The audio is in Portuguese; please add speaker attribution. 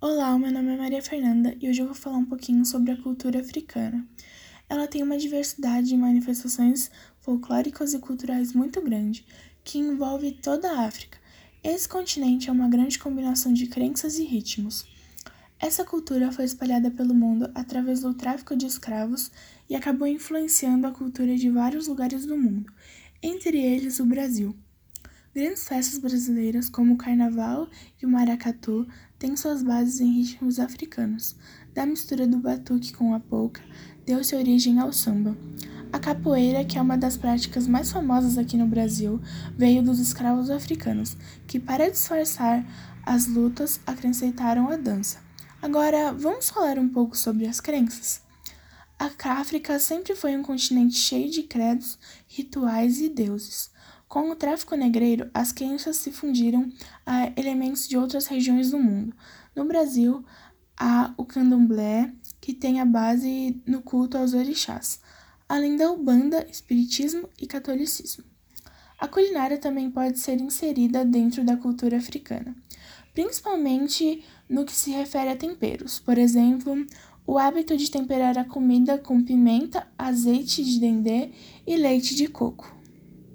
Speaker 1: Olá, meu nome é Maria Fernanda e hoje eu vou falar um pouquinho sobre a cultura africana. Ela tem uma diversidade de manifestações folclóricas e culturais muito grande, que envolve toda a África. Esse continente é uma grande combinação de crenças e ritmos. Essa cultura foi espalhada pelo mundo através do tráfico de escravos e acabou influenciando a cultura de vários lugares do mundo, entre eles o Brasil. Grandes festas brasileiras, como o Carnaval e o Maracatu, têm suas bases em ritmos africanos. Da mistura do batuque com a polca, deu-se origem ao samba. A capoeira, que é uma das práticas mais famosas aqui no Brasil, veio dos escravos africanos, que, para disfarçar as lutas, acrescentaram a dança. Agora, vamos falar um pouco sobre as crenças? A África sempre foi um continente cheio de credos, rituais e deuses. Com o tráfico negreiro, as crenças se fundiram a elementos de outras regiões do mundo. No Brasil, há o candomblé, que tem a base no culto aos orixás, além da Ubanda, Espiritismo e Catolicismo. A culinária também pode ser inserida dentro da cultura africana, principalmente no que se refere a temperos. Por exemplo, o hábito de temperar a comida com pimenta, azeite de dendê e leite de coco.